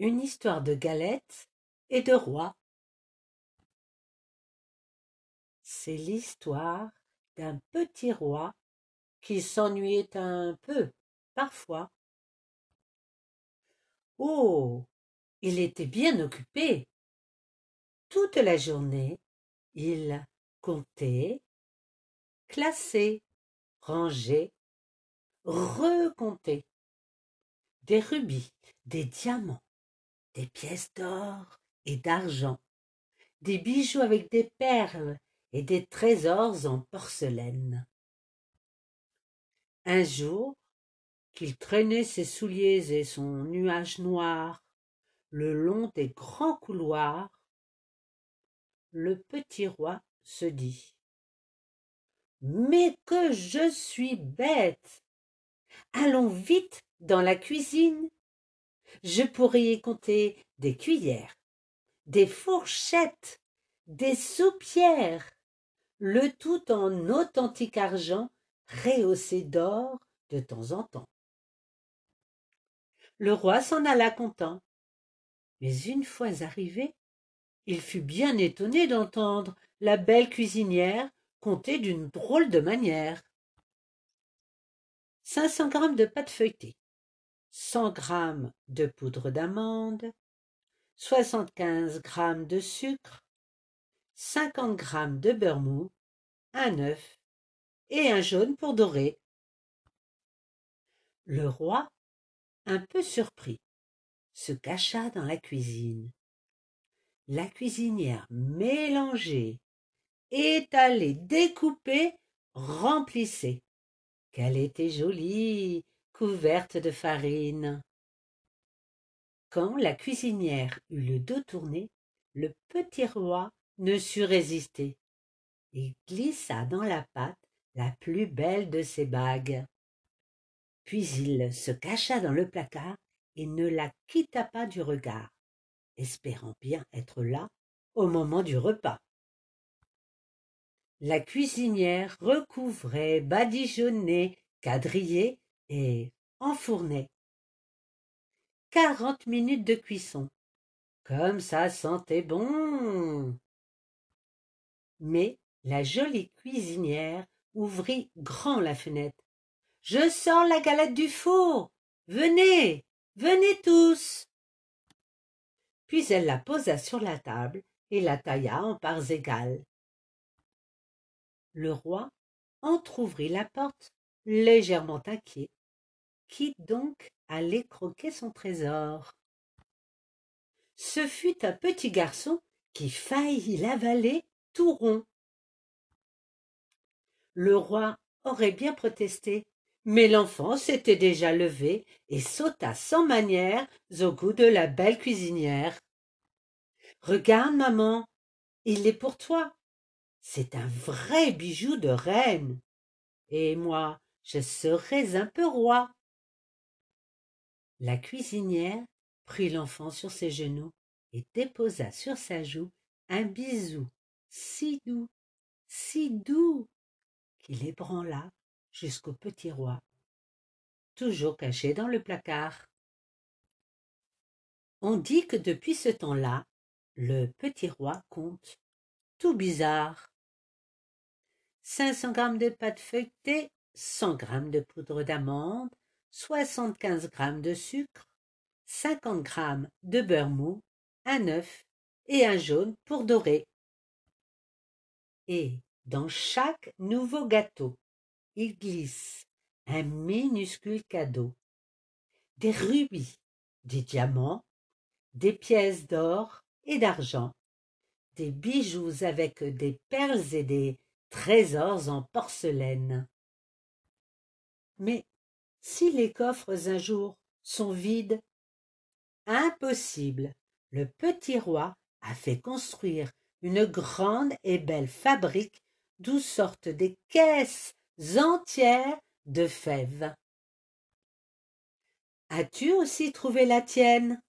Une histoire de galettes et de rois. C'est l'histoire d'un petit roi qui s'ennuyait un peu, parfois. Oh. Il était bien occupé. Toute la journée, il comptait, classait, rangeait, recomptait. Des rubis, des diamants, des pièces d'or et d'argent, des bijoux avec des perles et des trésors en porcelaine. Un jour, qu'il traînait ses souliers et son nuage noir le long des grands couloirs, le petit roi se dit Mais que je suis bête Allons vite dans la cuisine je pourrais y compter des cuillères, des fourchettes, des soupières, le tout en authentique argent rehaussé d'or de temps en temps. Le roi s'en alla content. Mais une fois arrivé, il fut bien étonné d'entendre la belle cuisinière compter d'une drôle de manière. Cinq cents grammes de pâte feuilletée, cent grammes de poudre d'amande, soixante-quinze grammes de sucre, cinquante grammes de beurre mou, un œuf et un jaune pour dorer. Le roi, un peu surpris, se cacha dans la cuisine. La cuisinière mélangeait, étalait, découpait, remplissait. Qu'elle était jolie, couverte de farine. Quand la cuisinière eut le dos tourné, le petit roi ne sut résister et glissa dans la pâte la plus belle de ses bagues. Puis il se cacha dans le placard et ne la quitta pas du regard, espérant bien être là au moment du repas. La cuisinière recouvrait, badigeonnait, quadrillait et enfournait. Quarante minutes de cuisson. Comme ça sentait bon. Mais la jolie cuisinière ouvrit grand la fenêtre. Je sors la galette du four. Venez, venez tous. Puis elle la posa sur la table et la tailla en parts égales. Le roi entr'ouvrit la porte, légèrement inquiet. Qui donc allait croquer son trésor Ce fut un petit garçon qui faillit l'avaler tout rond. Le roi aurait bien protesté, mais l'enfant s'était déjà levé et sauta sans manière au goût de la belle cuisinière. Regarde, maman, il est pour toi. C'est un vrai bijou de reine. Et moi, je serais un peu roi. La cuisinière prit l'enfant sur ses genoux et déposa sur sa joue un bisou si doux, si doux, qu'il ébranla jusqu'au petit roi, toujours caché dans le placard. On dit que depuis ce temps-là, le petit roi compte tout bizarre. Cinq cents grammes de pâte feuilletée, cent grammes de poudre d'amande, soixante-quinze grammes de sucre, cinquante grammes de beurre mou, un œuf et un jaune pour dorer. Et dans chaque nouveau gâteau, il glisse un minuscule cadeau. Des rubis, des diamants, des pièces d'or et d'argent, des bijoux avec des perles et des trésors en porcelaine. Mais si les coffres un jour sont vides, impossible. Le petit roi a fait construire une grande et belle fabrique d'où sortent des caisses entières de fèves. As-tu aussi trouvé la tienne?